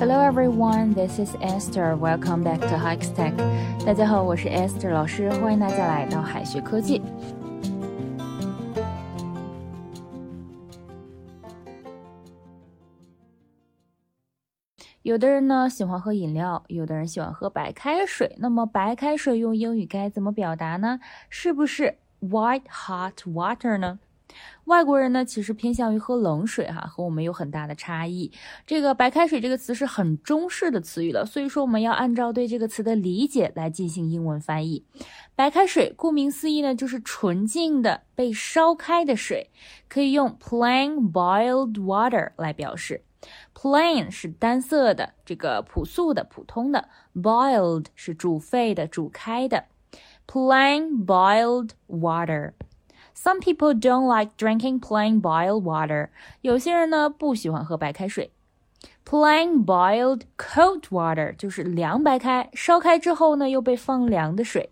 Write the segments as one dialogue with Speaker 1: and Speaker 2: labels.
Speaker 1: Hello everyone, this is Esther. Welcome back to Hikes Tech. 大家好，我是 Esther 老师，欢迎大家来到海学科技。有的人呢喜欢喝饮料，有的人喜欢喝白开水。那么白开水用英语该怎么表达呢？是不是 white hot water 呢？外国人呢其实偏向于喝冷水哈，和我们有很大的差异。这个白开水这个词是很中式的词语了，所以说我们要按照对这个词的理解来进行英文翻译。白开水顾名思义呢，就是纯净的被烧开的水，可以用 plain boiled water 来表示。Plain 是单色的，这个朴素的、普通的；boiled 是煮沸的、煮开的。Plain boiled water。Some people don't like drinking plain boiled water。有些人呢不喜欢喝白开水。Plain boiled cold water 就是凉白开，烧开之后呢又被放凉的水。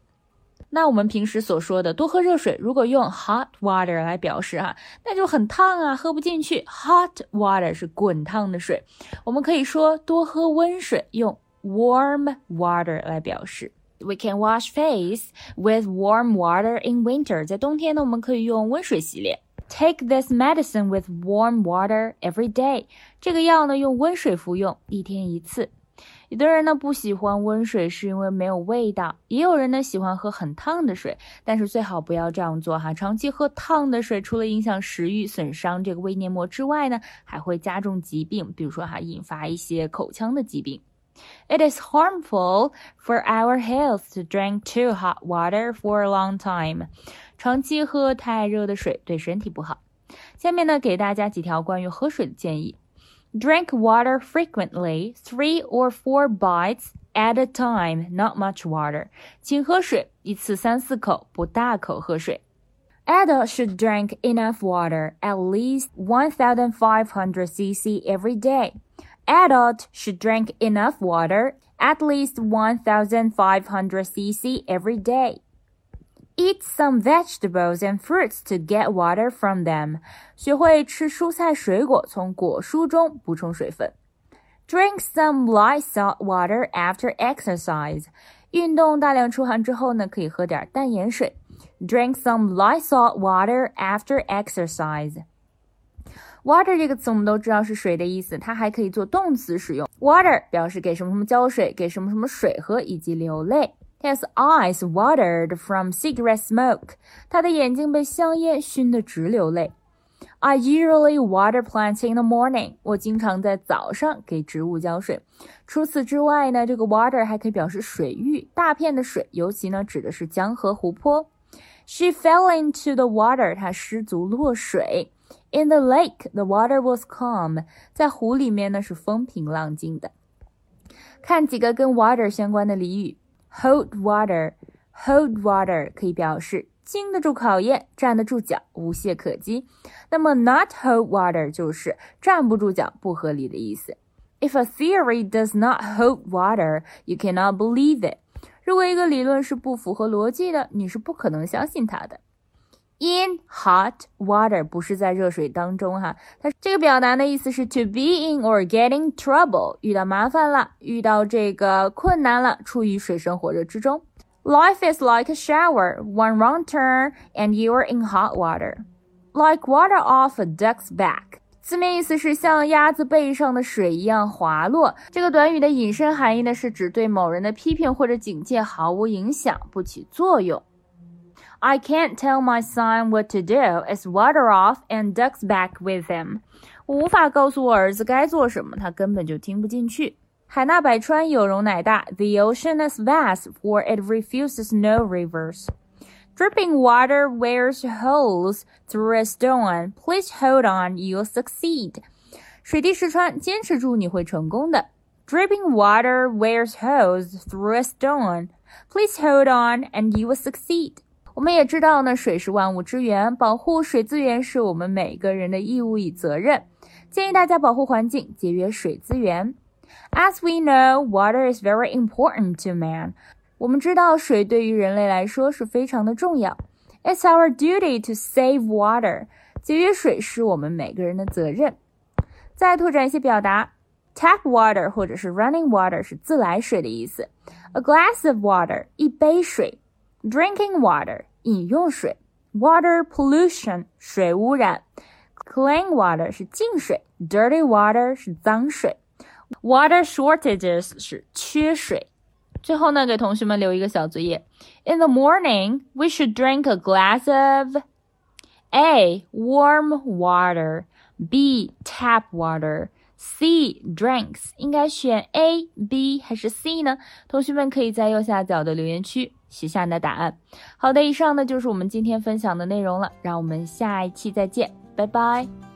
Speaker 1: 那我们平时所说的多喝热水，如果用 hot water 来表示哈，那就很烫啊，喝不进去。Hot water 是滚烫的水。我们可以说多喝温水，用 warm water 来表示。We can wash face with warm water in winter。在冬天呢，我们可以用温水洗脸。Take this medicine with warm water every day。这个药呢，用温水服用，一天一次。有的人呢不喜欢温水，是因为没有味道；也有人呢喜欢喝很烫的水，但是最好不要这样做哈。长期喝烫的水，除了影响食欲、损伤这个胃黏膜之外呢，还会加重疾病，比如说哈引发一些口腔的疾病。It is harmful for our health to drink too hot water for a long time。长期喝太热的水对身体不好。下面呢给大家几条关于喝水的建议。Drink water frequently, three or four bites at a time, not much water. 请喝水，一次三四口，不大口喝水。Adults should drink enough water, at least 1,500 cc every day. Adults should drink enough water, at least 1,500 cc every day. Eat some vegetables and fruits to get water from them. 学会吃蔬菜水果，从果蔬中补充水分。Drink some light salt water after exercise. 运动大量出汗之后呢，可以喝点淡盐水。Drink some light salt water after exercise. Water 这个词我们都知道是水的意思，它还可以做动词使用。Water 表示给什么什么浇水，给什么什么水喝，以及流泪。His eyes watered from cigarette smoke. 他的眼睛被香烟熏得直流泪。I usually water plants in the morning. 我经常在早上给植物浇水。除此之外呢，这个 water 还可以表示水域，大片的水，尤其呢指的是江河湖泊。She fell into the water. 她失足落水。In the lake, the water was calm. 在湖里面呢是风平浪静的。看几个跟 water 相关的俚语。Hold water, hold water 可以表示经得住考验，站得住脚，无懈可击。那么 not hold water 就是站不住脚，不合理的意思。If a theory does not hold water, you cannot believe it。如果一个理论是不符合逻辑的，你是不可能相信它的。In hot water 不是在热水当中哈，它这个表达的意思是 to be in or getting trouble，遇到麻烦了，遇到这个困难了，处于水深火热之中。Life is like a shower, one wrong turn and you are in hot water, like water off a duck's back。字面意思是像鸭子背上的水一样滑落。这个短语的引申含义呢，是指对某人的批评或者警戒毫无影响，不起作用。I can't tell my son what to do. It's water off and ducks back with him. 我无法告诉我儿子该做什么，他根本就听不进去。海纳百川，有容乃大。The ocean is vast, for it refuses no rivers. Dripping water wears holes through a stone. Please hold on, you'll succeed. 水滴石穿，坚持住，你会成功的。Dripping water wears holes through a stone. Please hold on, and you will succeed. 我们也知道呢，水是万物之源，保护水资源是我们每个人的义务与责任。建议大家保护环境，节约水资源。As we know, water is very important to man。我们知道水对于人类来说是非常的重要。It's our duty to save water。节约水是我们每个人的责任。再拓展一些表达 Tap water 或者是 running water 是自来水的意思。A glass of water 一杯水。Drinking water 饮用水。Water pollution 水污染。Clean water 是净水。Dirty water 是脏水。Water shortages 是缺水。最后呢，给同学们留一个小作业。In the morning, we should drink a glass of A. Warm water. B. Tap water. C. Drinks. 应该选 A、B 还是 C 呢？同学们可以在右下角的留言区写下你的答案。好的，以上呢就是我们今天分享的内容了。让我们下一期再见，拜拜。